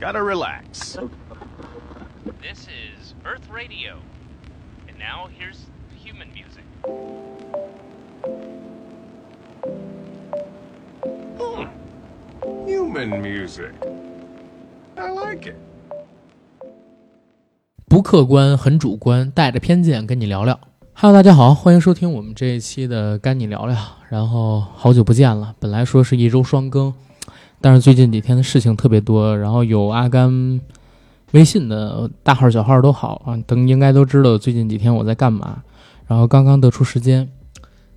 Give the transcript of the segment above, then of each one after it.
Gotta relax. This is Earth Radio. And now here's human music. Human music. I like it. 不客观，很主观，带着偏见跟你聊聊。Hello，大家好，欢迎收听我们这一期的《干你聊聊》。然后好久不见了，本来说是一周双更，但是最近几天的事情特别多。然后有阿甘微信的大号、小号都好啊，等应该都知道最近几天我在干嘛。然后刚刚得出时间，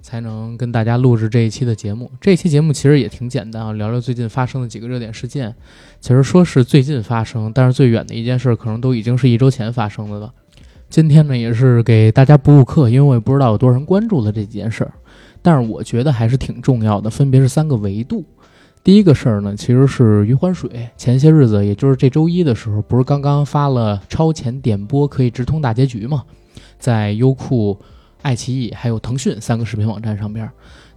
才能跟大家录制这一期的节目。这一期节目其实也挺简单啊，聊聊最近发生的几个热点事件。其实说是最近发生，但是最远的一件事可能都已经是一周前发生的了。今天呢，也是给大家补补课，因为我也不知道有多少人关注了这几件事儿，但是我觉得还是挺重要的，分别是三个维度。第一个事儿呢，其实是余欢水。前些日子，也就是这周一的时候，不是刚刚发了超前点播可以直通大结局吗？在优酷、爱奇艺还有腾讯三个视频网站上边。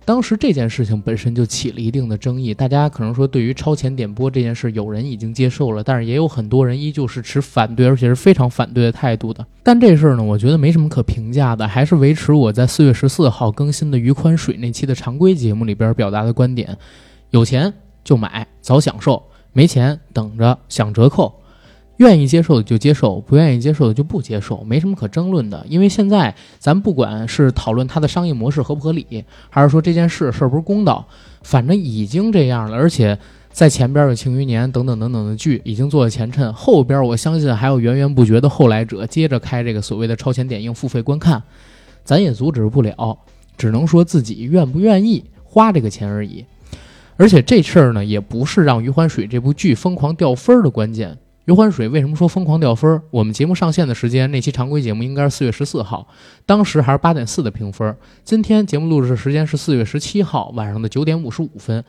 当时这件事情本身就起了一定的争议，大家可能说对于超前点播这件事，有人已经接受了，但是也有很多人依旧是持反对，而且是非常反对的态度的。但这事儿呢，我觉得没什么可评价的，还是维持我在四月十四号更新的余宽水那期的常规节目里边表达的观点：有钱就买，早享受；没钱等着享折扣。愿意接受的就接受，不愿意接受的就不接受，没什么可争论的。因为现在咱不管是讨论它的商业模式合不合理，还是说这件事是不是公道，反正已经这样了。而且在前边有《庆余年》等等等等的剧已经做了前衬，后边我相信还有源源不绝的后来者接着开这个所谓的超前点映付费观看，咱也阻止不了，只能说自己愿不愿意花这个钱而已。而且这事儿呢，也不是让《余欢水》这部剧疯狂掉分儿的关键。余欢水为什么说疯狂掉分儿？我们节目上线的时间，那期常规节目应该是四月十四号，当时还是八点四的评分。今天节目录制的时间是四月十七号晚上的九点五十五分。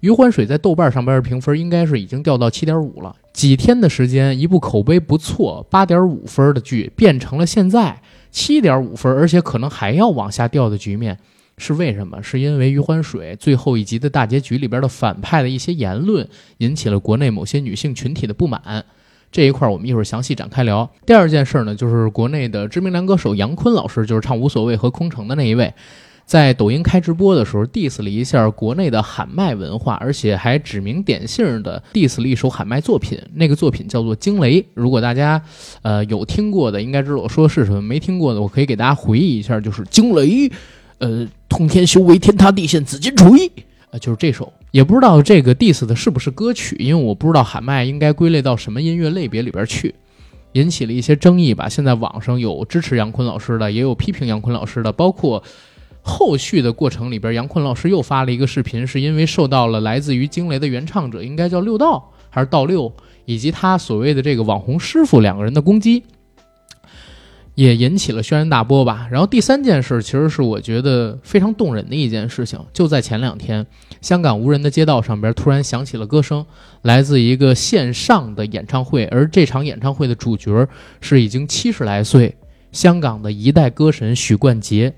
余欢水在豆瓣上边的评分应该是已经掉到七点五了。几天的时间，一部口碑不错、八点五分的剧，变成了现在七点五分，而且可能还要往下掉的局面。是为什么？是因为余欢水最后一集的大结局里边的反派的一些言论，引起了国内某些女性群体的不满。这一块儿我们一会儿详细展开聊。第二件事呢，就是国内的知名男歌手杨坤老师，就是唱《无所谓》和《空城》的那一位，在抖音开直播的时候 diss 了一下国内的喊麦文化，而且还指名点姓的 diss 了一首喊麦作品。那个作品叫做《惊雷》。如果大家呃有听过的，应该知道我说的是什么；没听过的，我可以给大家回忆一下，就是《惊雷》。呃，通天修为，天塌地陷，紫金锤，啊，就是这首，也不知道这个 diss 的是不是歌曲，因为我不知道喊麦应该归类到什么音乐类别里边去，引起了一些争议吧。现在网上有支持杨坤老师的，也有批评杨坤老师的，包括后续的过程里边，杨坤老师又发了一个视频，是因为受到了来自于惊雷的原唱者，应该叫六道还是道六，以及他所谓的这个网红师傅两个人的攻击。也引起了轩然大波吧。然后第三件事，其实是我觉得非常动人的一件事情，就在前两天，香港无人的街道上边突然响起了歌声，来自一个线上的演唱会，而这场演唱会的主角是已经七十来岁香港的一代歌神许冠杰。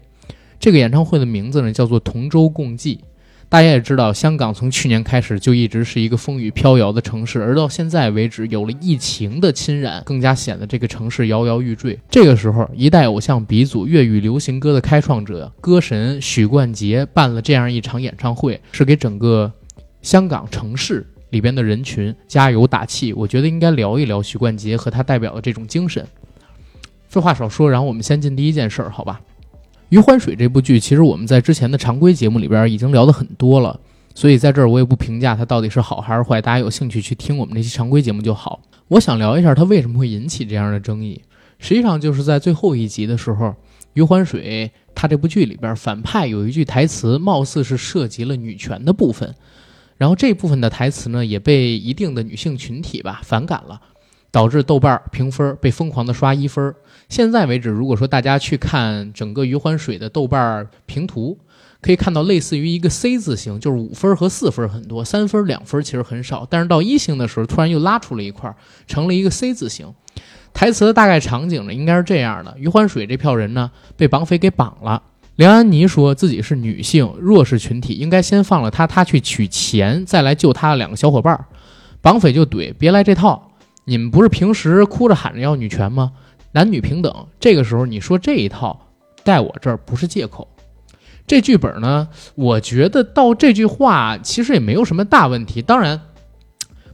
这个演唱会的名字呢，叫做《同舟共济》。大家也知道，香港从去年开始就一直是一个风雨飘摇的城市，而到现在为止，有了疫情的侵染，更加显得这个城市摇摇欲坠。这个时候，一代偶像鼻祖、粤语流行歌的开创者、歌神许冠杰办了这样一场演唱会，是给整个香港城市里边的人群加油打气。我觉得应该聊一聊许冠杰和他代表的这种精神。废话少说，然后我们先进第一件事儿，好吧？《余欢水》这部剧，其实我们在之前的常规节目里边已经聊得很多了，所以在这儿我也不评价它到底是好还是坏，大家有兴趣去听我们这期常规节目就好。我想聊一下它为什么会引起这样的争议，实际上就是在最后一集的时候，《余欢水》它这部剧里边反派有一句台词，貌似是涉及了女权的部分，然后这部分的台词呢也被一定的女性群体吧反感了。导致豆瓣评分被疯狂的刷一分。现在为止，如果说大家去看整个余欢水的豆瓣评图，可以看到类似于一个 C 字形，就是五分和四分很多，三分两分其实很少。但是到一星的时候，突然又拉出了一块，成了一个 C 字形。台词的大概场景呢，应该是这样的：余欢水这票人呢，被绑匪给绑了。梁安妮说自己是女性弱势群体，应该先放了她，她去取钱，再来救她的两个小伙伴。绑匪就怼：“别来这套。”你们不是平时哭着喊着要女权吗？男女平等，这个时候你说这一套，在我这儿不是借口。这剧本呢，我觉得到这句话其实也没有什么大问题。当然，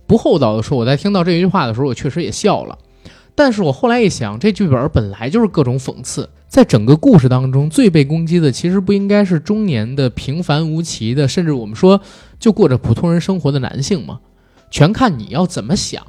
不厚道的说，我在听到这句话的时候，我确实也笑了。但是我后来一想，这剧本本来就是各种讽刺，在整个故事当中，最被攻击的其实不应该是中年的平凡无奇的，甚至我们说就过着普通人生活的男性吗？全看你要怎么想。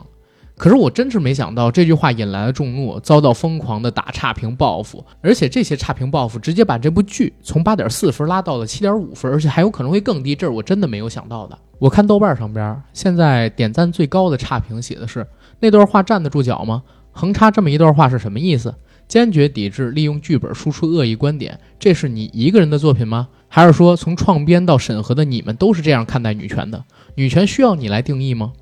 可是我真是没想到，这句话引来了众怒，遭到疯狂的打差评报复，而且这些差评报复直接把这部剧从八点四分拉到了七点五分，而且还有可能会更低，这是我真的没有想到的。我看豆瓣上边现在点赞最高的差评写的是：那段话站得住脚吗？横插这么一段话是什么意思？坚决抵制利用剧本输出恶意观点，这是你一个人的作品吗？还是说从创编到审核的你们都是这样看待女权的？女权需要你来定义吗？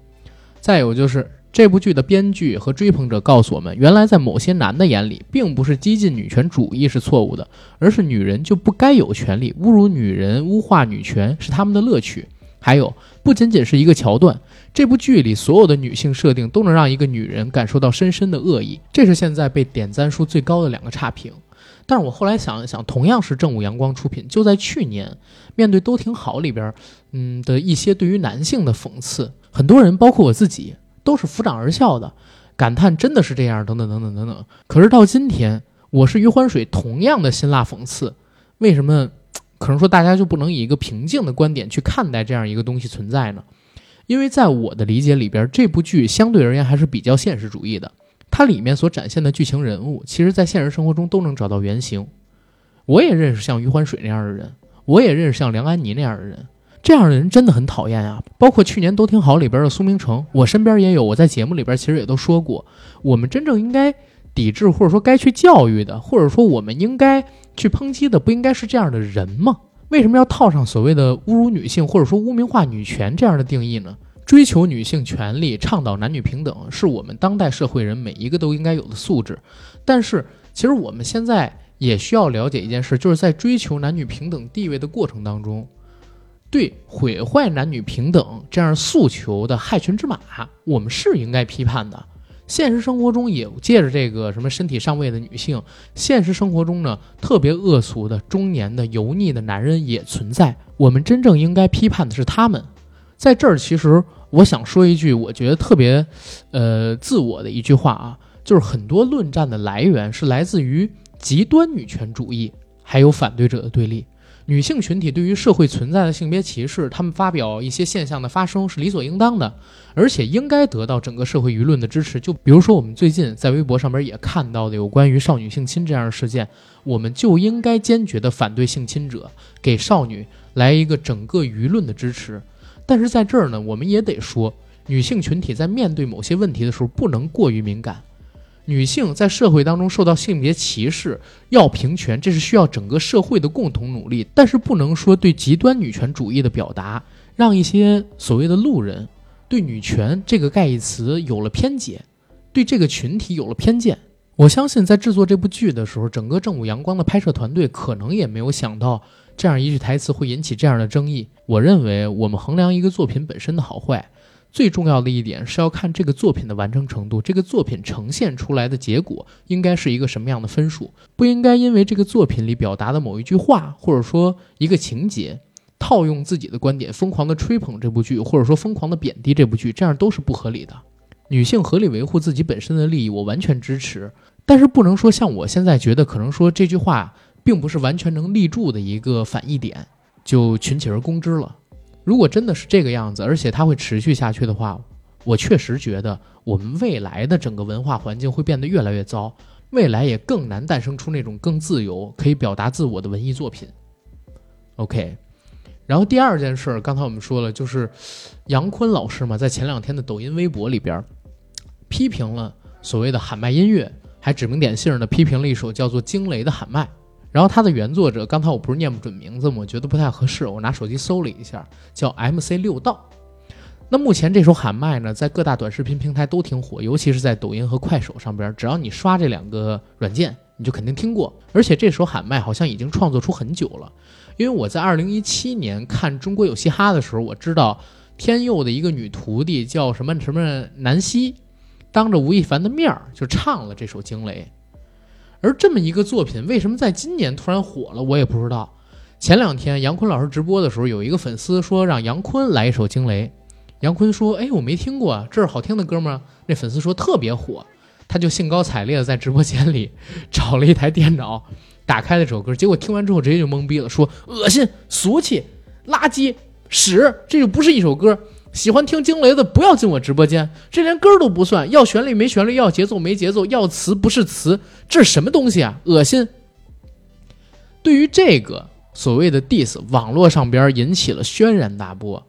再有就是。这部剧的编剧和追捧者告诉我们，原来在某些男的眼里，并不是激进女权主义是错误的，而是女人就不该有权利，侮辱女人、污化女权是他们的乐趣。还有，不仅仅是一个桥段，这部剧里所有的女性设定都能让一个女人感受到深深的恶意。这是现在被点赞数最高的两个差评。但是我后来想了想，同样是正午阳光出品，就在去年，面对都挺好里边，嗯的一些对于男性的讽刺，很多人，包括我自己。都是抚掌而笑的，感叹真的是这样，等等等等等等。可是到今天，我是余欢水，同样的辛辣讽刺，为什么可能说大家就不能以一个平静的观点去看待这样一个东西存在呢？因为在我的理解里边，这部剧相对而言还是比较现实主义的，它里面所展现的剧情人物，其实在现实生活中都能找到原型。我也认识像余欢水那样的人，我也认识像梁安妮那样的人。这样的人真的很讨厌啊！包括去年都挺好里边的苏明成，我身边也有。我在节目里边其实也都说过，我们真正应该抵制或者说该去教育的，或者说我们应该去抨击的，不应该是这样的人吗？为什么要套上所谓的侮辱女性或者说污名化女权这样的定义呢？追求女性权利、倡导男女平等，是我们当代社会人每一个都应该有的素质。但是，其实我们现在也需要了解一件事，就是在追求男女平等地位的过程当中。对毁坏男女平等这样诉求的害群之马，我们是应该批判的。现实生活中也借着这个什么身体上位的女性，现实生活中呢特别恶俗的中年的油腻的男人也存在。我们真正应该批判的是他们。在这儿，其实我想说一句，我觉得特别，呃，自我的一句话啊，就是很多论战的来源是来自于极端女权主义，还有反对者的对立。女性群体对于社会存在的性别歧视，他们发表一些现象的发生是理所应当的，而且应该得到整个社会舆论的支持。就比如说，我们最近在微博上边也看到的有关于少女性侵这样的事件，我们就应该坚决的反对性侵者，给少女来一个整个舆论的支持。但是在这儿呢，我们也得说，女性群体在面对某些问题的时候，不能过于敏感。女性在社会当中受到性别歧视，要平权，这是需要整个社会的共同努力。但是不能说对极端女权主义的表达，让一些所谓的路人对女权这个概义词有了偏解，对这个群体有了偏见。我相信在制作这部剧的时候，整个正午阳光的拍摄团队可能也没有想到这样一句台词会引起这样的争议。我认为，我们衡量一个作品本身的好坏。最重要的一点是要看这个作品的完成程度，这个作品呈现出来的结果应该是一个什么样的分数？不应该因为这个作品里表达的某一句话，或者说一个情节，套用自己的观点，疯狂的吹捧这部剧，或者说疯狂的贬低这部剧，这样都是不合理的。女性合理维护自己本身的利益，我完全支持，但是不能说像我现在觉得，可能说这句话并不是完全能立住的一个反义点，就群起而攻之了。如果真的是这个样子，而且它会持续下去的话，我确实觉得我们未来的整个文化环境会变得越来越糟，未来也更难诞生出那种更自由、可以表达自我的文艺作品。OK，然后第二件事，刚才我们说了，就是杨坤老师嘛，在前两天的抖音、微博里边批评了所谓的喊麦音乐，还指名点姓的批评了一首叫做《惊雷》的喊麦。然后他的原作者，刚才我不是念不准名字吗？我觉得不太合适，我拿手机搜了一下，叫 MC 六道。那目前这首喊麦呢，在各大短视频平台都挺火，尤其是在抖音和快手上边，只要你刷这两个软件，你就肯定听过。而且这首喊麦好像已经创作出很久了，因为我在二零一七年看《中国有嘻哈》的时候，我知道天佑的一个女徒弟叫什么什么南希。当着吴亦凡的面儿就唱了这首《惊雷》。而这么一个作品，为什么在今年突然火了，我也不知道。前两天杨坤老师直播的时候，有一个粉丝说让杨坤来一首《惊雷》，杨坤说：“哎，我没听过啊，这是好听的歌吗？”那粉丝说特别火，他就兴高采烈的在直播间里 找了一台电脑，打开了这首歌，结果听完之后直接就懵逼了，说：“恶心、俗气、垃圾、屎，这就不是一首歌。”喜欢听惊雷的不要进我直播间，这连歌都不算，要旋律没旋律，要节奏没节奏，要词不是词，这是什么东西啊？恶心！对于这个所谓的 diss，网络上边引起了轩然大波。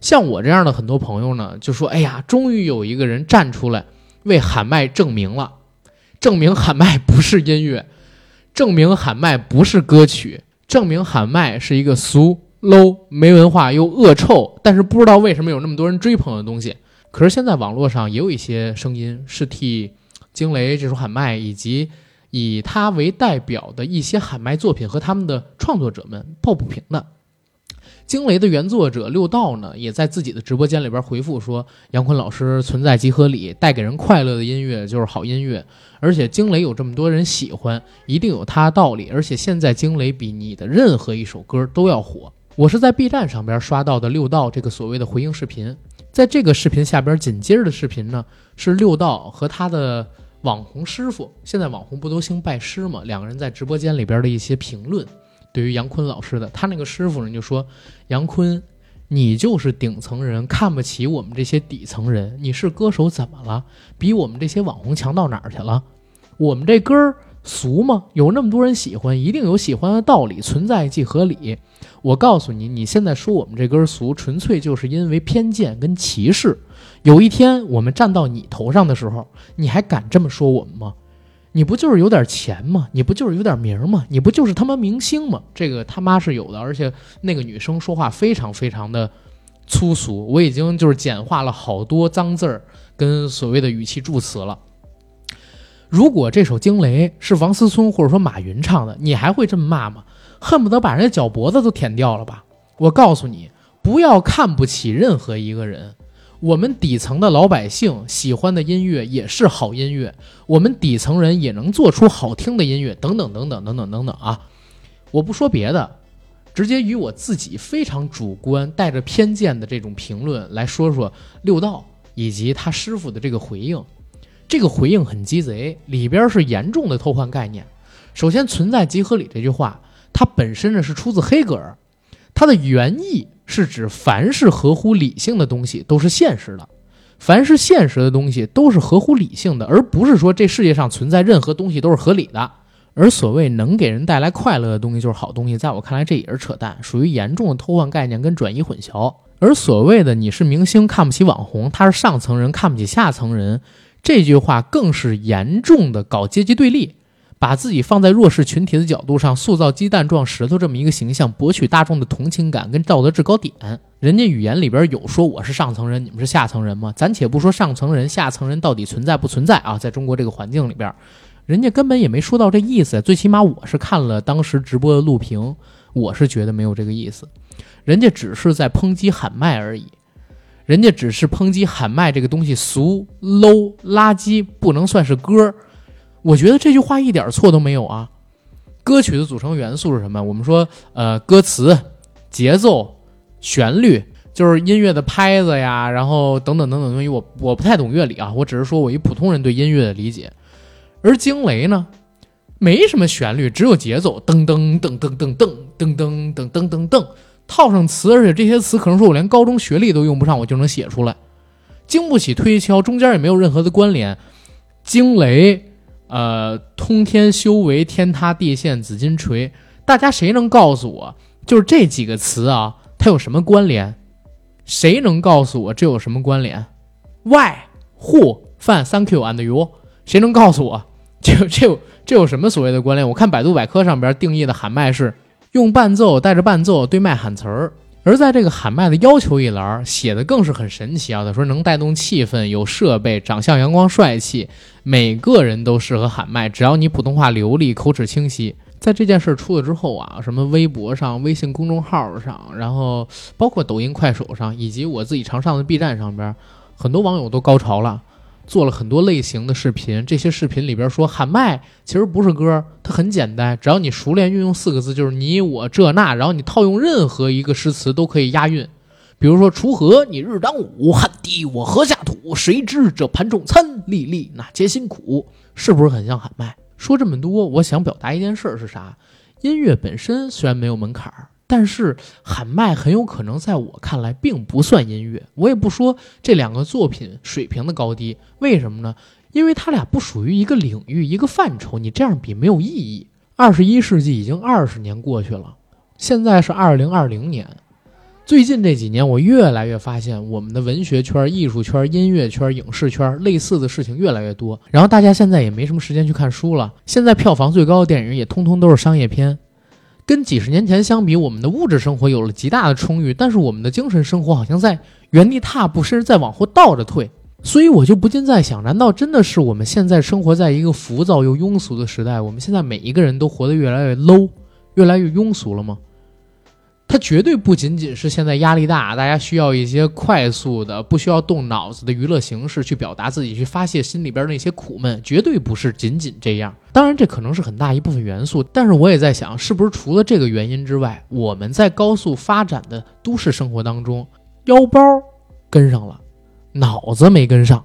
像我这样的很多朋友呢，就说：“哎呀，终于有一个人站出来为喊麦证明了，证明喊麦不是音乐，证明喊麦不是歌曲，证明喊麦是一个俗。” Low 没文化又恶臭，但是不知道为什么有那么多人追捧的东西。可是现在网络上也有一些声音是替惊雷这首喊麦以及以他为代表的一些喊麦作品和他们的创作者们抱不平的。惊雷的原作者六道呢，也在自己的直播间里边回复说：“杨坤老师存在即合理，带给人快乐的音乐就是好音乐。而且惊雷有这么多人喜欢，一定有他的道理。而且现在惊雷比你的任何一首歌都要火。”我是在 B 站上边刷到的六道这个所谓的回应视频，在这个视频下边紧接着的视频呢，是六道和他的网红师傅，现在网红不都兴拜师吗？两个人在直播间里边的一些评论，对于杨坤老师的，他那个师傅人就说：“杨坤，你就是顶层人，看不起我们这些底层人，你是歌手怎么了？比我们这些网红强到哪儿去了？我们这歌儿。”俗吗？有那么多人喜欢，一定有喜欢的道理，存在即合理。我告诉你，你现在说我们这根俗，纯粹就是因为偏见跟歧视。有一天我们站到你头上的时候，你还敢这么说我们吗？你不就是有点钱吗？你不就是有点名吗？你不就是他妈明星吗？这个他妈是有的，而且那个女生说话非常非常的粗俗，我已经就是简化了好多脏字儿跟所谓的语气助词了。如果这首《惊雷》是王思聪或者说马云唱的，你还会这么骂吗？恨不得把人家脚脖子都舔掉了吧！我告诉你，不要看不起任何一个人。我们底层的老百姓喜欢的音乐也是好音乐，我们底层人也能做出好听的音乐，等等等等等等等等啊！我不说别的，直接与我自己非常主观、带着偏见的这种评论来说说六道以及他师傅的这个回应。这个回应很鸡贼，里边是严重的偷换概念。首先，“存在即合理”这句话，它本身呢是出自黑格尔，它的原意是指凡是合乎理性的东西都是现实的，凡是现实的东西都是合乎理性的，而不是说这世界上存在任何东西都是合理的。而所谓能给人带来快乐的东西就是好东西，在我看来这也是扯淡，属于严重的偷换概念跟转移混淆。而所谓的你是明星看不起网红，他是上层人看不起下层人。这句话更是严重的搞阶级对立，把自己放在弱势群体的角度上，塑造鸡蛋撞石头这么一个形象，博取大众的同情感跟道德制高点。人家语言里边有说我是上层人，你们是下层人吗？咱且不说上层人、下层人到底存在不存在啊，在中国这个环境里边，人家根本也没说到这意思。最起码我是看了当时直播的录屏，我是觉得没有这个意思，人家只是在抨击喊麦而已。人家只是抨击喊麦这个东西俗、low、垃圾，不能算是歌我觉得这句话一点错都没有啊。歌曲的组成元素是什么？我们说，呃，歌词、节奏、旋律，就是音乐的拍子呀，然后等等等等东西。我我不太懂乐理啊，我只是说我一普通人对音乐的理解。而惊雷呢，没什么旋律，只有节奏，噔噔噔噔噔噔噔噔噔噔噔噔。套上词，而且这些词可能说我连高中学历都用不上，我就能写出来，经不起推敲，中间也没有任何的关联。惊雷，呃，通天修为，天塌地陷，紫金锤，大家谁能告诉我，就是这几个词啊，它有什么关联？谁能告诉我这有什么关联？Why, who, fan, thank you and you？谁能告诉我，这这这有什么所谓的关联？我看百度百科上边定义的喊麦是。用伴奏带着伴奏对麦喊词儿，而在这个喊麦的要求一栏写的更是很神奇啊！他说能带动气氛，有设备，长相阳光帅气，每个人都适合喊麦，只要你普通话流利，口齿清晰。在这件事儿出了之后啊，什么微博上、微信公众号上，然后包括抖音、快手上，以及我自己常上的 B 站上边，很多网友都高潮了。做了很多类型的视频，这些视频里边说喊麦其实不是歌，它很简单，只要你熟练运用四个字，就是你我这那，然后你套用任何一个诗词都可以押韵。比如说“锄禾你日当午，汗滴我禾下土。谁知这盘中餐，粒粒哪皆辛苦。”是不是很像喊麦？说这么多，我想表达一件事是啥？音乐本身虽然没有门槛儿。但是喊麦很有可能在我看来并不算音乐，我也不说这两个作品水平的高低，为什么呢？因为它俩不属于一个领域、一个范畴，你这样比没有意义。二十一世纪已经二十年过去了，现在是二零二零年，最近这几年我越来越发现，我们的文学圈、艺术圈、音乐圈、影视圈类似的事情越来越多，然后大家现在也没什么时间去看书了，现在票房最高的电影也通通都是商业片。跟几十年前相比，我们的物质生活有了极大的充裕，但是我们的精神生活好像在原地踏步，甚至在往后倒着退。所以我就不禁在想，难道真的是我们现在生活在一个浮躁又庸俗的时代？我们现在每一个人都活得越来越 low，越来越庸俗了吗？它绝对不仅仅是现在压力大，大家需要一些快速的、不需要动脑子的娱乐形式去表达自己、去发泄心里边那些苦闷，绝对不是仅仅这样。当然，这可能是很大一部分元素，但是我也在想，是不是除了这个原因之外，我们在高速发展的都市生活当中，腰包跟上了，脑子没跟上，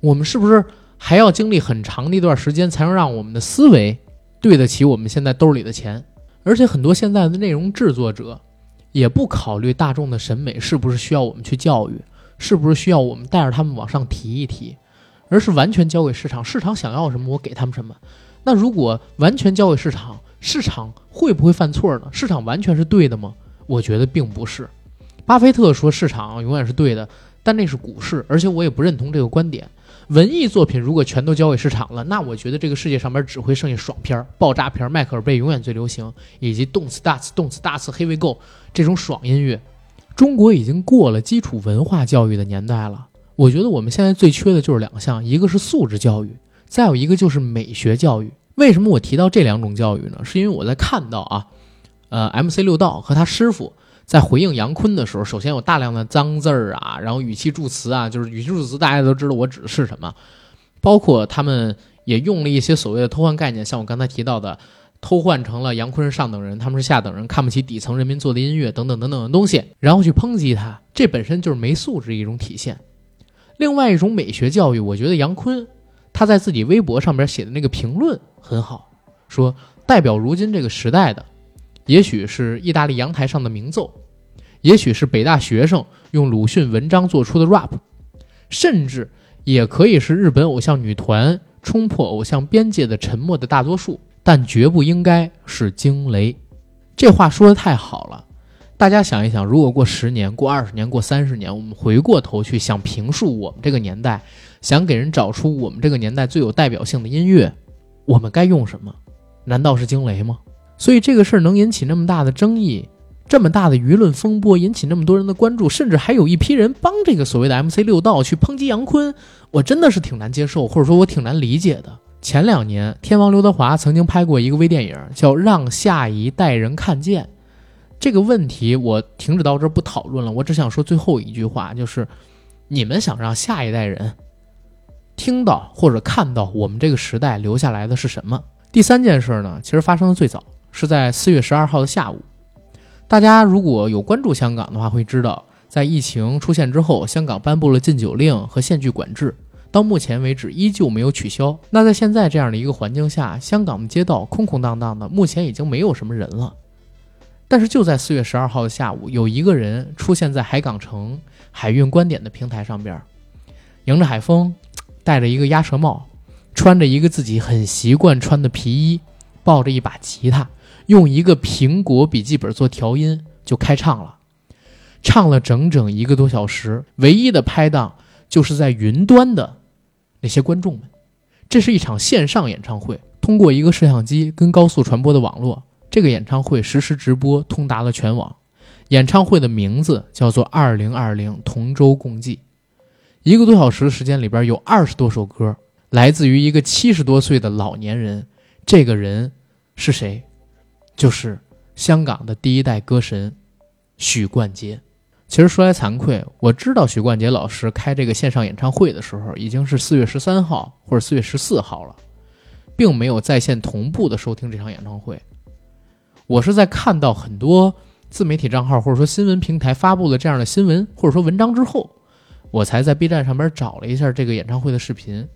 我们是不是还要经历很长的一段时间，才能让我们的思维对得起我们现在兜里的钱？而且很多现在的内容制作者。也不考虑大众的审美是不是需要我们去教育，是不是需要我们带着他们往上提一提，而是完全交给市场，市场想要什么我给他们什么。那如果完全交给市场，市场会不会犯错呢？市场完全是对的吗？我觉得并不是。巴菲特说市场永远是对的，但那是股市，而且我也不认同这个观点。文艺作品如果全都交给市场了，那我觉得这个世界上面只会剩下爽片、爆炸片，迈克尔贝永远最流行，以及动次打次、动次打次、Here we go 这种爽音乐。中国已经过了基础文化教育的年代了。我觉得我们现在最缺的就是两项，一个是素质教育，再有一个就是美学教育。为什么我提到这两种教育呢？是因为我在看到啊，呃，MC 六道和他师傅。在回应杨坤的时候，首先有大量的脏字儿啊，然后语气助词啊，就是语气助词，大家都知道我指的是什么。包括他们也用了一些所谓的偷换概念，像我刚才提到的，偷换成了杨坤是上等人，他们是下等人，看不起底层人民做的音乐等等等等的东西，然后去抨击他，这本身就是没素质一种体现。另外一种美学教育，我觉得杨坤他在自己微博上边写的那个评论很好，说代表如今这个时代的。也许是意大利阳台上的鸣奏，也许是北大学生用鲁迅文章做出的 rap，甚至也可以是日本偶像女团冲破偶像边界的沉默的大多数，但绝不应该是惊雷。这话说的太好了，大家想一想，如果过十年、过二十年、过三十年，我们回过头去想评述我们这个年代，想给人找出我们这个年代最有代表性的音乐，我们该用什么？难道是惊雷吗？所以这个事儿能引起那么大的争议，这么大的舆论风波，引起那么多人的关注，甚至还有一批人帮这个所谓的 MC 六道去抨击杨坤，我真的是挺难接受，或者说我挺难理解的。前两年，天王刘德华曾经拍过一个微电影，叫《让下一代人看见》。这个问题我停止到这儿不讨论了，我只想说最后一句话，就是你们想让下一代人听到或者看到我们这个时代留下来的是什么？第三件事呢，其实发生的最早。是在四月十二号的下午，大家如果有关注香港的话，会知道，在疫情出现之后，香港颁布了禁酒令和限聚管制，到目前为止依旧没有取消。那在现在这样的一个环境下，香港的街道空空荡荡的，目前已经没有什么人了。但是就在四月十二号的下午，有一个人出现在海港城海运观点的平台上边，迎着海风，戴着一个鸭舌帽，穿着一个自己很习惯穿的皮衣，抱着一把吉他。用一个苹果笔记本做调音就开唱了，唱了整整一个多小时。唯一的拍档就是在云端的那些观众们。这是一场线上演唱会，通过一个摄像机跟高速传播的网络，这个演唱会实时直播通达了全网。演唱会的名字叫做《二零二零同舟共济》。一个多小时的时间里边有二十多首歌，来自于一个七十多岁的老年人。这个人是谁？就是香港的第一代歌神许冠杰，其实说来惭愧，我知道许冠杰老师开这个线上演唱会的时候，已经是四月十三号或者四月十四号了，并没有在线同步的收听这场演唱会。我是在看到很多自媒体账号或者说新闻平台发布了这样的新闻或者说文章之后，我才在 B 站上边找了一下这个演唱会的视频，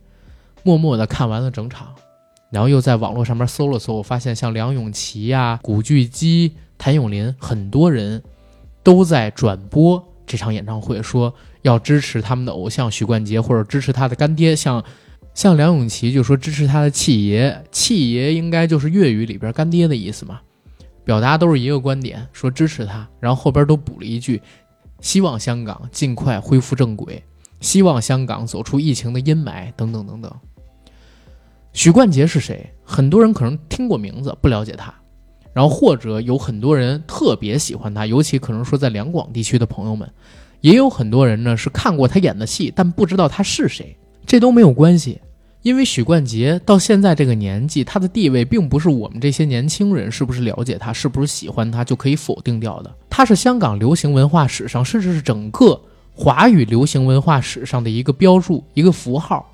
默默的看完了整场，然后又在网络上面搜了搜，我发现像梁咏琪呀、古巨基、谭咏麟，很多人都在转播这场演唱会，说要支持他们的偶像许冠杰，或者支持他的干爹，像像梁咏琪就说支持他的契爷，契爷应该就是粤语里边干爹的意思嘛。表达都是一个观点，说支持他，然后后边都补了一句，希望香港尽快恢复正轨，希望香港走出疫情的阴霾，等等等等。许冠杰是谁？很多人可能听过名字，不了解他，然后或者有很多人特别喜欢他，尤其可能说在两广地区的朋友们，也有很多人呢是看过他演的戏，但不知道他是谁，这都没有关系。因为许冠杰到现在这个年纪，他的地位并不是我们这些年轻人是不是了解他、是不是喜欢他就可以否定掉的。他是香港流行文化史上，甚至是整个华语流行文化史上的一个标注、一个符号。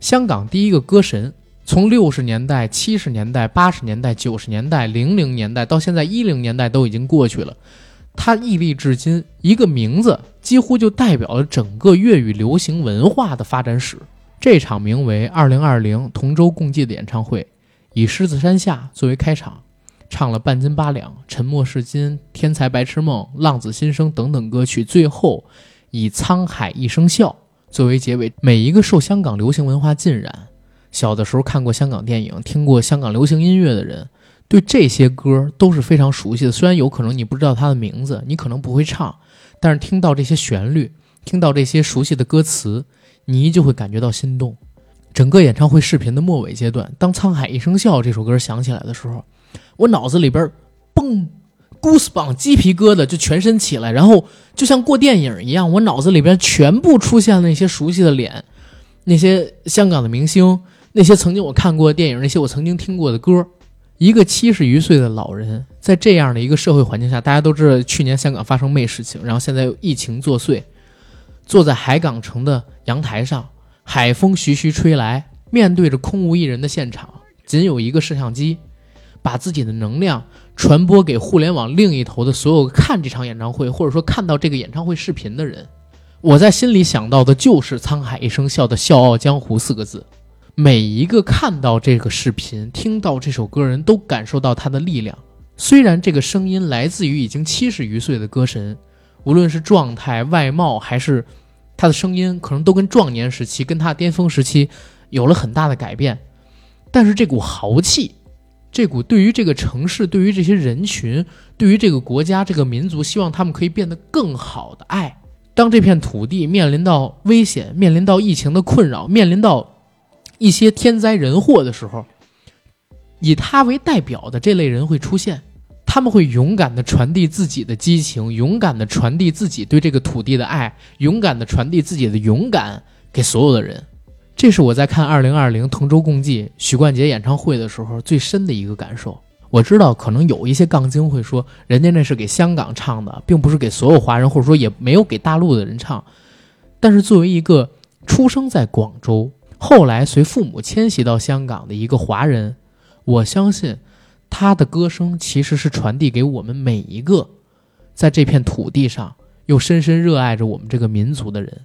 香港第一个歌神，从六十年代、七十年代、八十年代、九十年代、零零年代到现在一零年代都已经过去了，他屹立至今，一个名字几乎就代表了整个粤语流行文化的发展史。这场名为“二零二零同舟共济”的演唱会，以《狮子山下》作为开场，唱了《半斤八两》《沉默是金》《天才白痴梦》《浪子心声》等等歌曲，最后以《沧海一声笑》作为结尾。每一个受香港流行文化浸染、小的时候看过香港电影、听过香港流行音乐的人，对这些歌都是非常熟悉的。虽然有可能你不知道它的名字，你可能不会唱，但是听到这些旋律，听到这些熟悉的歌词。你依旧会感觉到心动。整个演唱会视频的末尾阶段，当《沧海一声笑》这首歌响起来的时候，我脑子里边嘣，goosebump，鸡皮疙瘩就全身起来，然后就像过电影一样，我脑子里边全部出现了那些熟悉的脸，那些香港的明星，那些曾经我看过的电影，那些我曾经听过的歌。一个七十余岁的老人，在这样的一个社会环境下，大家都知道去年香港发生媚事情，然后现在又疫情作祟。坐在海港城的阳台上，海风徐徐吹来，面对着空无一人的现场，仅有一个摄像机，把自己的能量传播给互联网另一头的所有看这场演唱会，或者说看到这个演唱会视频的人。我在心里想到的就是“沧海一声笑”的“笑傲江湖”四个字。每一个看到这个视频、听到这首歌人都感受到他的力量。虽然这个声音来自于已经七十余岁的歌神。无论是状态、外貌，还是他的声音，可能都跟壮年时期、跟他巅峰时期有了很大的改变。但是这股豪气，这股对于这个城市、对于这些人群、对于这个国家、这个民族，希望他们可以变得更好的爱，当这片土地面临到危险、面临到疫情的困扰、面临到一些天灾人祸的时候，以他为代表的这类人会出现。他们会勇敢的传递自己的激情，勇敢的传递自己对这个土地的爱，勇敢的传递自己的勇敢给所有的人。这是我在看二零二零同舟共济许冠杰演唱会的时候最深的一个感受。我知道可能有一些杠精会说，人家那是给香港唱的，并不是给所有华人，或者说也没有给大陆的人唱。但是作为一个出生在广州，后来随父母迁徙到香港的一个华人，我相信。他的歌声其实是传递给我们每一个，在这片土地上又深深热爱着我们这个民族的人。